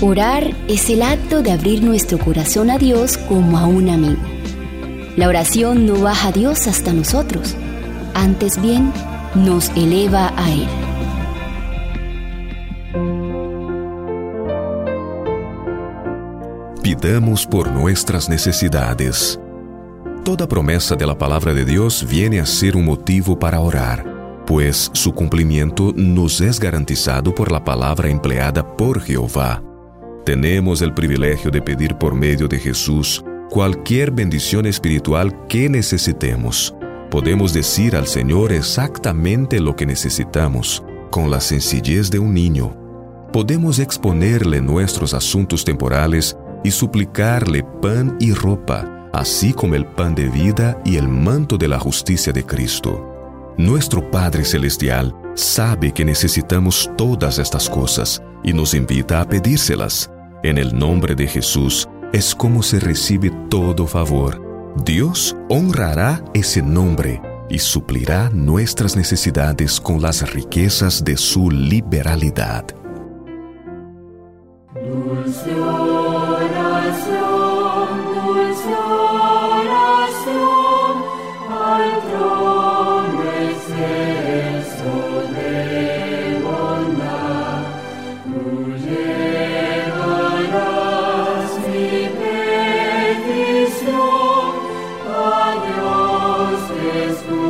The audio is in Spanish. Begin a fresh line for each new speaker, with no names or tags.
Orar es el acto de abrir nuestro corazón a Dios como a un amigo. La oración no baja a Dios hasta nosotros, antes bien nos eleva a Él.
Pidamos por nuestras necesidades. Toda promesa de la palabra de Dios viene a ser un motivo para orar, pues su cumplimiento nos es garantizado por la palabra empleada por Jehová. Tenemos el privilegio de pedir por medio de Jesús cualquier bendición espiritual que necesitemos. Podemos decir al Señor exactamente lo que necesitamos, con la sencillez de un niño. Podemos exponerle nuestros asuntos temporales y suplicarle pan y ropa, así como el pan de vida y el manto de la justicia de Cristo. Nuestro Padre Celestial sabe que necesitamos todas estas cosas y nos invita a pedírselas. En el nombre de Jesús es como se recibe todo favor. Dios honrará ese nombre y suplirá nuestras necesidades con las riquezas de su liberalidad. Jesus.